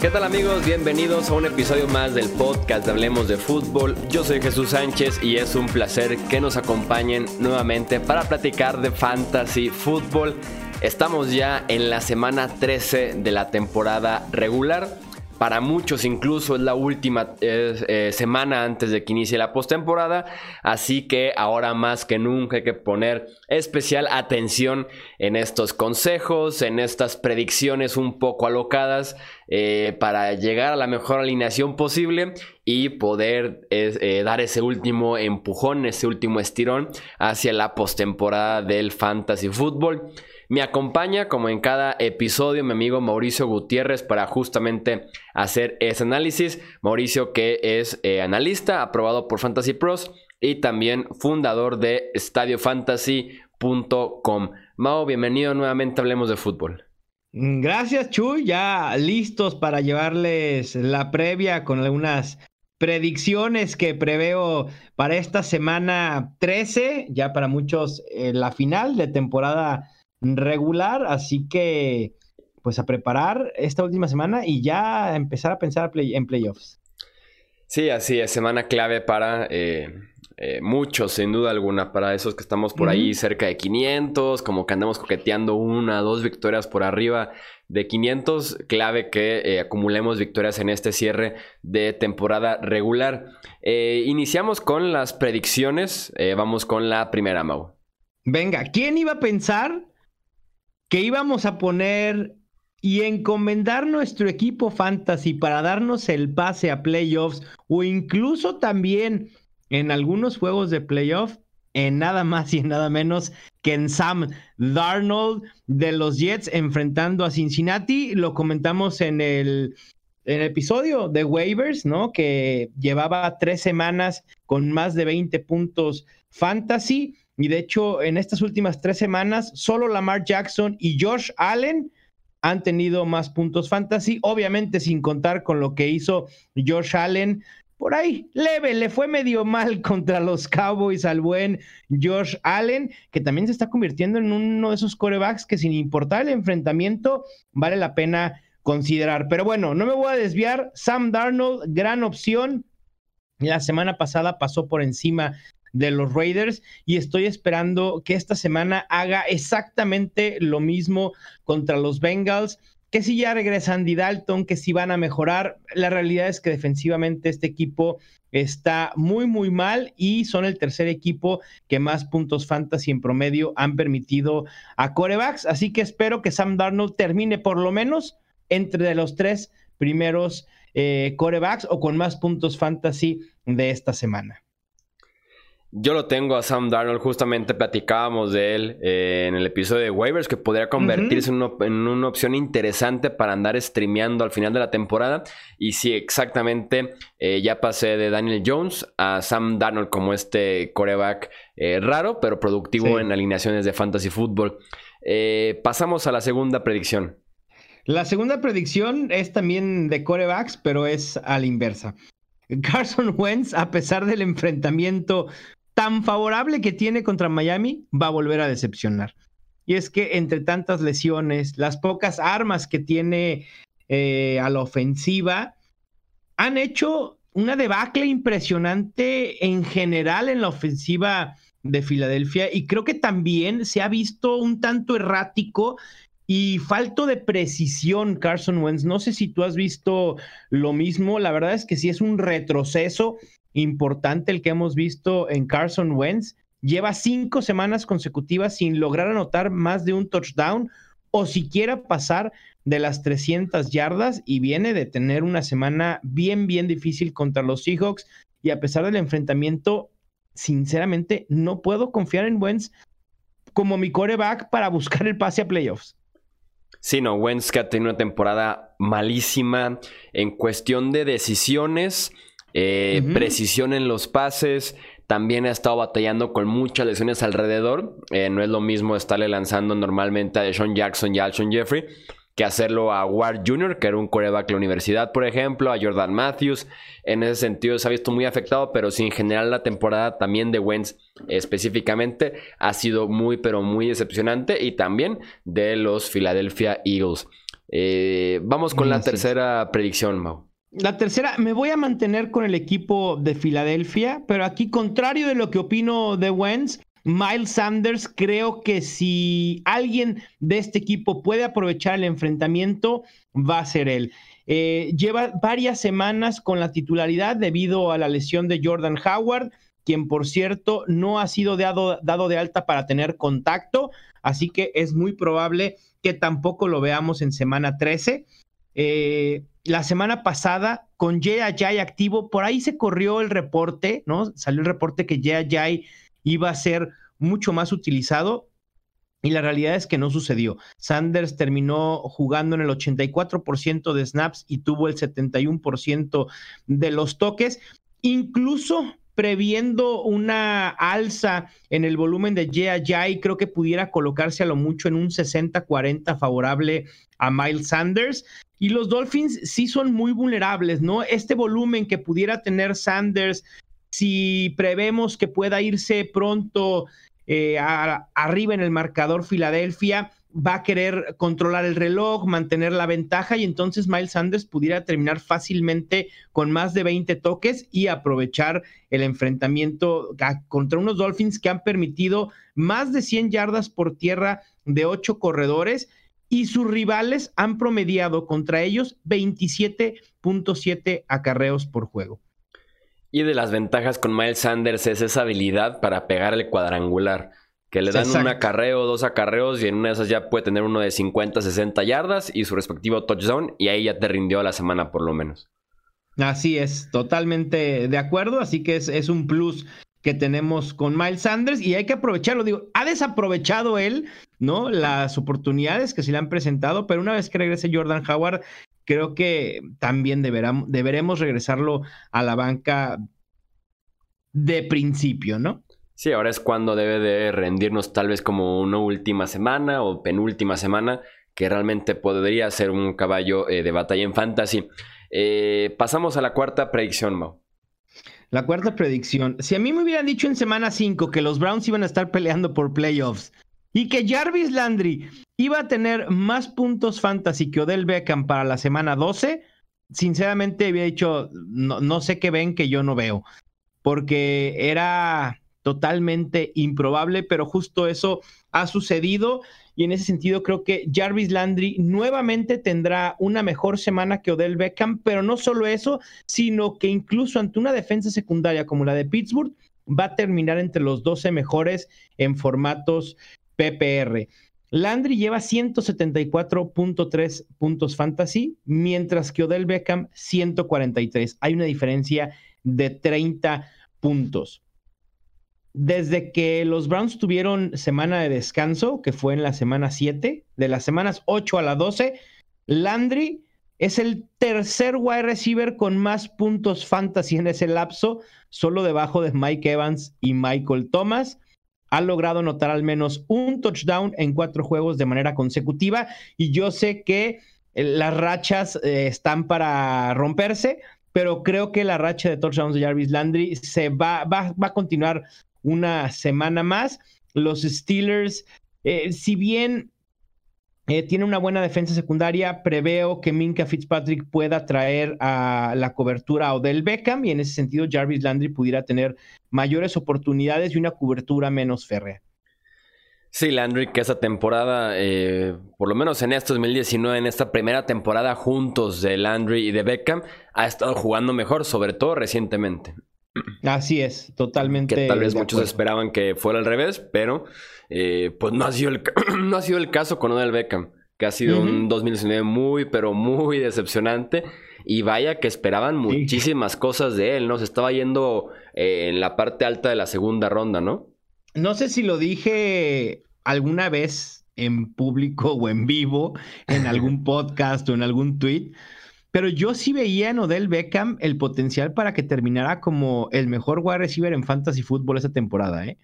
¿Qué tal amigos? Bienvenidos a un episodio más del podcast de Hablemos de Fútbol. Yo soy Jesús Sánchez y es un placer que nos acompañen nuevamente para platicar de fantasy fútbol. Estamos ya en la semana 13 de la temporada regular. Para muchos incluso es la última eh, semana antes de que inicie la postemporada, así que ahora más que nunca hay que poner especial atención en estos consejos, en estas predicciones un poco alocadas eh, para llegar a la mejor alineación posible y poder eh, dar ese último empujón, ese último estirón hacia la postemporada del fantasy fútbol. Me acompaña, como en cada episodio, mi amigo Mauricio Gutiérrez para justamente hacer ese análisis. Mauricio que es eh, analista, aprobado por Fantasy Pros y también fundador de estadiofantasy.com. Mao, bienvenido nuevamente Hablemos de Fútbol. Gracias, Chuy. Ya listos para llevarles la previa con algunas predicciones que preveo para esta semana 13, ya para muchos eh, la final de temporada regular, así que pues a preparar esta última semana y ya empezar a pensar en playoffs. Sí, así es, semana clave para eh, eh, muchos, sin duda alguna, para esos que estamos por ahí cerca de 500, como que andamos coqueteando una, dos victorias por arriba de 500, clave que eh, acumulemos victorias en este cierre de temporada regular. iniciamos con las predicciones, vamos con la primera, Mau. Venga, ¿quién iba a pensar que íbamos a poner y encomendar nuestro equipo fantasy para darnos el pase a playoffs o incluso también en algunos juegos de playoff en nada más y en nada menos que en Sam Darnold de los Jets enfrentando a Cincinnati. Lo comentamos en el, en el episodio de waivers, ¿no? Que llevaba tres semanas con más de 20 puntos fantasy. Y de hecho, en estas últimas tres semanas, solo Lamar Jackson y Josh Allen han tenido más puntos fantasy, obviamente sin contar con lo que hizo Josh Allen. Por ahí, leve, le fue medio mal contra los Cowboys al buen Josh Allen, que también se está convirtiendo en uno de esos corebacks que sin importar el enfrentamiento, vale la pena considerar. Pero bueno, no me voy a desviar. Sam Darnold, gran opción. La semana pasada pasó por encima de los Raiders y estoy esperando que esta semana haga exactamente lo mismo contra los Bengals. Que si ya regresan Andy Dalton, que si van a mejorar. La realidad es que defensivamente este equipo está muy, muy mal y son el tercer equipo que más puntos fantasy en promedio han permitido a corebacks. Así que espero que Sam Darnold termine por lo menos entre los tres primeros eh, corebacks o con más puntos fantasy de esta semana. Yo lo tengo a Sam Darnold, justamente platicábamos de él eh, en el episodio de waivers, que podría convertirse en, una, opción interesante para andar streameando al final de la temporada. Y sí, exactamente, eh, ya pasé de Daniel Jones a Sam Darnold como este coreback eh, raro, pero productivo en alineaciones de fantasy football. pasamos a la segunda predicción. La segunda predicción es también de corebacks, pero es a la inversa. Carson Wentz, a pesar del enfrentamiento tan favorable que tiene contra Miami, va a volver a decepcionar. Y es que entre tantas lesiones, las pocas armas que tiene eh, a la ofensiva, han hecho una debacle impresionante en general en la ofensiva de Filadelfia y creo que también se ha visto un tanto errático y falto de precisión Carson Wentz. No sé si tú has visto lo mismo, la verdad es que sí es un retroceso importante el que hemos visto en Carson Wentz. Lleva cinco semanas consecutivas sin lograr anotar más de un touchdown o siquiera pasar de las 300 yardas y viene de tener una semana bien, bien difícil contra los Seahawks y a pesar del enfrentamiento, sinceramente no puedo confiar en Wentz como mi coreback para buscar el pase a playoffs. Sí, no, Wentz que ha tenido una temporada malísima en cuestión de decisiones eh, precisión en los pases. También ha estado batallando con muchas lesiones alrededor. Eh, no es lo mismo estarle lanzando normalmente a Deshaun Jackson y a Alshon Jeffrey que hacerlo a Ward Jr., que era un coreback de la universidad, por ejemplo, a Jordan Matthews. En ese sentido se ha visto muy afectado, pero sí en general la temporada también de Wentz específicamente ha sido muy, pero muy decepcionante y también de los Philadelphia Eagles. Eh, vamos con la tercera predicción, Mau. La tercera, me voy a mantener con el equipo de Filadelfia, pero aquí, contrario de lo que opino de Wentz, Miles Sanders, creo que si alguien de este equipo puede aprovechar el enfrentamiento, va a ser él. Eh, lleva varias semanas con la titularidad debido a la lesión de Jordan Howard, quien por cierto no ha sido dado, dado de alta para tener contacto, así que es muy probable que tampoco lo veamos en semana 13. Eh, la semana pasada, con Jay activo, por ahí se corrió el reporte, ¿no? Salió el reporte que Jay iba a ser mucho más utilizado. Y la realidad es que no sucedió. Sanders terminó jugando en el 84% de snaps y tuvo el 71% de los toques. Incluso previendo una alza en el volumen de Jay creo que pudiera colocarse a lo mucho en un 60-40 favorable a Miles Sanders. Y los Dolphins sí son muy vulnerables, ¿no? Este volumen que pudiera tener Sanders si prevemos que pueda irse pronto eh, arriba en el marcador Filadelfia, va a querer controlar el reloj, mantener la ventaja y entonces Miles Sanders pudiera terminar fácilmente con más de 20 toques y aprovechar el enfrentamiento contra unos Dolphins que han permitido más de 100 yardas por tierra de 8 corredores y sus rivales han promediado contra ellos 27.7 acarreos por juego. Y de las ventajas con Miles Sanders es esa habilidad para pegar el cuadrangular. Que le dan un acarreo, dos acarreos y en una de esas ya puede tener uno de 50, 60 yardas y su respectivo touchdown y ahí ya te rindió la semana por lo menos. Así es, totalmente de acuerdo, así que es, es un plus que tenemos con Miles Sanders y hay que aprovecharlo. Digo, ha desaprovechado él, ¿no? Las oportunidades que se le han presentado, pero una vez que regrese Jordan Howard, creo que también deberemos regresarlo a la banca de principio, ¿no? Sí, ahora es cuando debe de rendirnos tal vez como una última semana o penúltima semana, que realmente podría ser un caballo eh, de batalla en fantasy. Eh, pasamos a la cuarta predicción, Mau. La cuarta predicción. Si a mí me hubieran dicho en semana 5 que los Browns iban a estar peleando por playoffs y que Jarvis Landry iba a tener más puntos fantasy que Odell Beckham para la semana 12, sinceramente había dicho, no, no sé qué ven que yo no veo, porque era totalmente improbable, pero justo eso ha sucedido y en ese sentido creo que Jarvis Landry nuevamente tendrá una mejor semana que Odell Beckham, pero no solo eso, sino que incluso ante una defensa secundaria como la de Pittsburgh, va a terminar entre los 12 mejores en formatos PPR. Landry lleva 174.3 puntos fantasy, mientras que Odell Beckham 143. Hay una diferencia de 30 puntos. Desde que los Browns tuvieron semana de descanso, que fue en la semana 7, de las semanas 8 a la 12, Landry es el tercer wide receiver con más puntos fantasy en ese lapso, solo debajo de Mike Evans y Michael Thomas. Ha logrado anotar al menos un touchdown en cuatro juegos de manera consecutiva y yo sé que eh, las rachas eh, están para romperse, pero creo que la racha de touchdowns de Jarvis Landry se va, va, va a continuar una semana más. Los Steelers, eh, si bien eh, tiene una buena defensa secundaria. Preveo que Minka Fitzpatrick pueda traer a la cobertura a Odell Beckham y en ese sentido Jarvis Landry pudiera tener mayores oportunidades y una cobertura menos férrea. Sí, Landry, que esa temporada, eh, por lo menos en este 2019, en esta primera temporada juntos de Landry y de Beckham, ha estado jugando mejor, sobre todo recientemente. Así es, totalmente. Que tal vez muchos esperaban que fuera al revés, pero eh, pues no ha, sido el, no ha sido el caso con Odell Beckham, que ha sido un 2019 muy, pero muy decepcionante. Y vaya que esperaban muchísimas cosas de él, ¿no? Se estaba yendo eh, en la parte alta de la segunda ronda, ¿no? No sé si lo dije alguna vez en público o en vivo, en algún podcast o en algún tweet, pero yo sí veía en Odell Beckham el potencial para que terminara como el mejor wide receiver en fantasy fútbol esa temporada, ¿eh?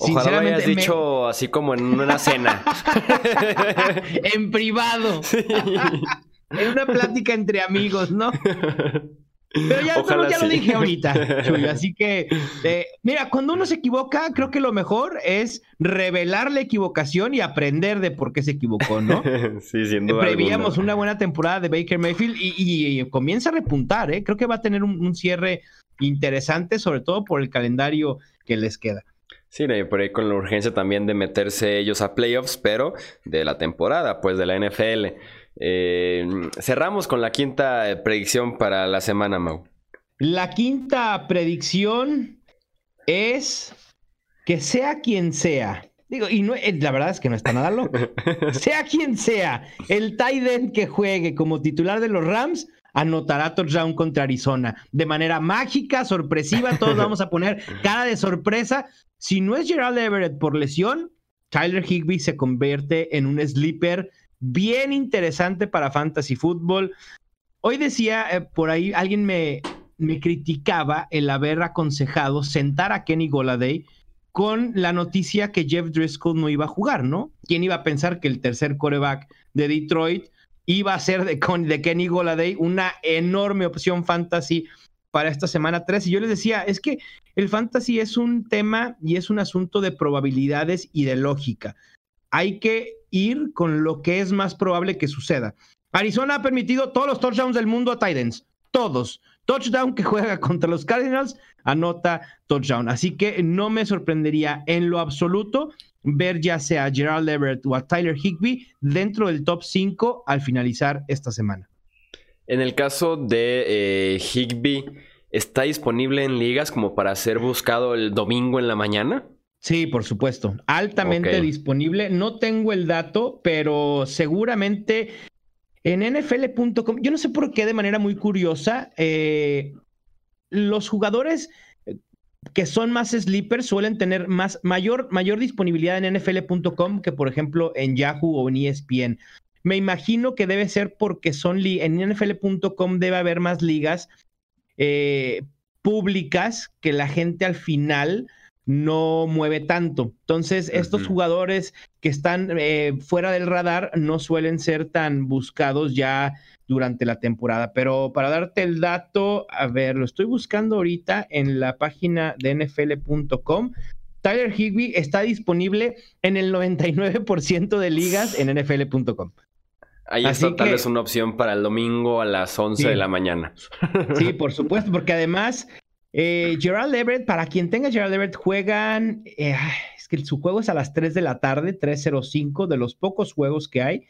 Ojalá lo hayas dicho así como en una cena. en privado. en una plática entre amigos, ¿no? Pero ya, ya lo dije ahorita, así que, eh, mira, cuando uno se equivoca, creo que lo mejor es revelar la equivocación y aprender de por qué se equivocó, ¿no? sí, sin duda Prevíamos una buena temporada de Baker Mayfield y, comienza a repuntar, ¿eh? Creo que va a tener un, cierre interesante, sobre todo por el calendario que les queda. Sí, por ahí con la urgencia también de meterse ellos a playoffs, pero de la temporada, pues de la NFL. Eh, cerramos con la quinta eh, predicción para la semana, Mau. La quinta predicción es que sea quien sea. Digo, y no, eh, la verdad es que no está nada loco. sea quien sea, el tight que juegue como titular de los Rams anotará touchdown contra Arizona. De manera mágica, sorpresiva, todos vamos a poner cara de sorpresa. Si no es Gerald Everett por lesión, Tyler Higby se convierte en un sleeper bien interesante para Fantasy Football. Hoy decía, eh, por ahí alguien me, me criticaba el haber aconsejado sentar a Kenny Goladay con la noticia que Jeff Driscoll no iba a jugar, ¿no? ¿Quién iba a pensar que el tercer coreback de Detroit iba a ser de, de Kenny Goladay una enorme opción fantasy para esta semana 3? Y yo les decía, es que el fantasy es un tema y es un asunto de probabilidades y de lógica. Hay que ir con lo que es más probable que suceda. Arizona ha permitido todos los touchdowns del mundo a Titans. Todos. Touchdown que juega contra los Cardinals, anota touchdown. Así que no me sorprendería en lo absoluto ver ya sea a Gerald Everett o a Tyler Higby dentro del top 5 al finalizar esta semana. En el caso de eh, Higby, ¿está disponible en ligas como para ser buscado el domingo en la mañana? Sí, por supuesto. Altamente disponible. No tengo el dato, pero seguramente en nfl.com, yo no sé por qué de manera muy curiosa, eh, los jugadores que son más sleepers suelen tener más, mayor, mayor disponibilidad en nfl.com que por ejemplo en Yahoo o en ESPN. Me imagino que debe ser porque son en nfl.com debe haber más ligas eh, públicas que la gente al final no mueve tanto. Entonces, estos jugadores que están eh, fuera del radar no suelen ser tan buscados ya durante la temporada. Pero para darte el dato, a ver, lo estoy buscando ahorita en la página de nfl.com. Tyler Higby está disponible en el 99% de ligas en nfl.com. Ahí está tal vez una opción para el domingo a las 11 de la mañana. Sí, por supuesto, porque además eh, Gerald Everett, para quien tenga Gerald Everett, juegan, eh, es que su juego es a las 3 de la tarde, 3.05, de los pocos juegos que hay.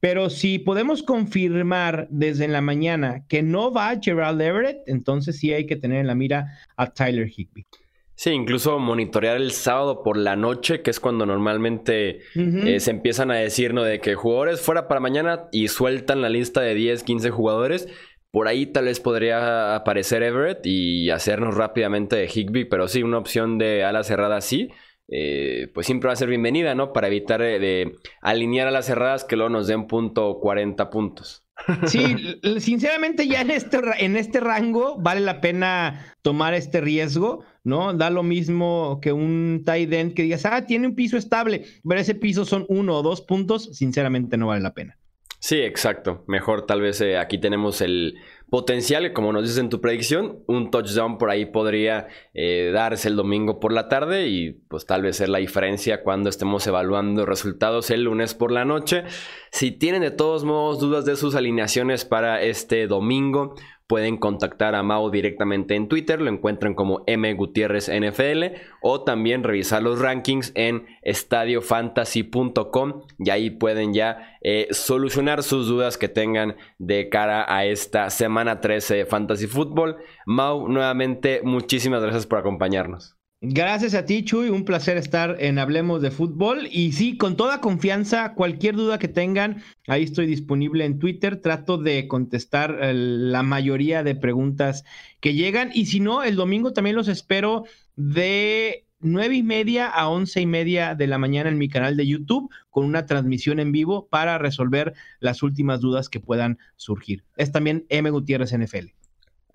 Pero si podemos confirmar desde la mañana que no va Gerald Everett, entonces sí hay que tener en la mira a Tyler Higby. Sí, incluso monitorear el sábado por la noche, que es cuando normalmente eh, se empiezan a decir, ¿no? De que jugadores fuera para mañana y sueltan la lista de 10, 15 jugadores. Por ahí tal vez podría aparecer Everett y hacernos rápidamente de Higby, pero sí, una opción de ala cerrada sí. Eh, pues siempre va a ser bienvenida, ¿no? Para evitar eh, de alinear a las cerradas que luego nos den punto 40 puntos. Sí, sinceramente ya en este, en este rango vale la pena tomar este riesgo, ¿no? Da lo mismo que un tight end que digas, ah, tiene un piso estable, pero ese piso son uno o dos puntos, sinceramente no vale la pena. Sí, exacto. Mejor tal vez eh, aquí tenemos el potencial, como nos dices en tu predicción, un touchdown por ahí podría eh, darse el domingo por la tarde y pues tal vez ser la diferencia cuando estemos evaluando resultados el lunes por la noche. Si tienen de todos modos dudas de sus alineaciones para este domingo, pueden contactar a Mau directamente en Twitter, lo encuentran como M Gutiérrez NFL o también revisar los rankings en estadiofantasy.com y ahí pueden ya eh, solucionar sus dudas que tengan de cara a esta semana 13 de Fantasy Football. Mau, nuevamente muchísimas gracias por acompañarnos. Gracias a ti, Chuy. Un placer estar en Hablemos de Fútbol. Y sí, con toda confianza, cualquier duda que tengan, ahí estoy disponible en Twitter. Trato de contestar eh, la mayoría de preguntas que llegan. Y si no, el domingo también los espero de nueve y media a once y media de la mañana en mi canal de YouTube con una transmisión en vivo para resolver las últimas dudas que puedan surgir. Es también M Gutiérrez NFL.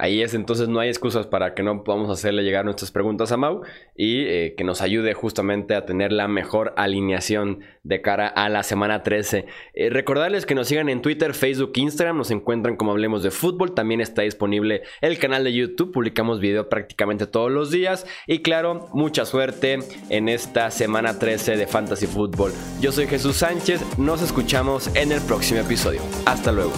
Ahí es, entonces no hay excusas para que no podamos hacerle llegar nuestras preguntas a Mau y eh, que nos ayude justamente a tener la mejor alineación de cara a la semana 13. Eh, recordarles que nos sigan en Twitter, Facebook, Instagram, nos encuentran como Hablemos de Fútbol, también está disponible el canal de YouTube, publicamos video prácticamente todos los días y claro, mucha suerte en esta semana 13 de Fantasy Football. Yo soy Jesús Sánchez, nos escuchamos en el próximo episodio. Hasta luego.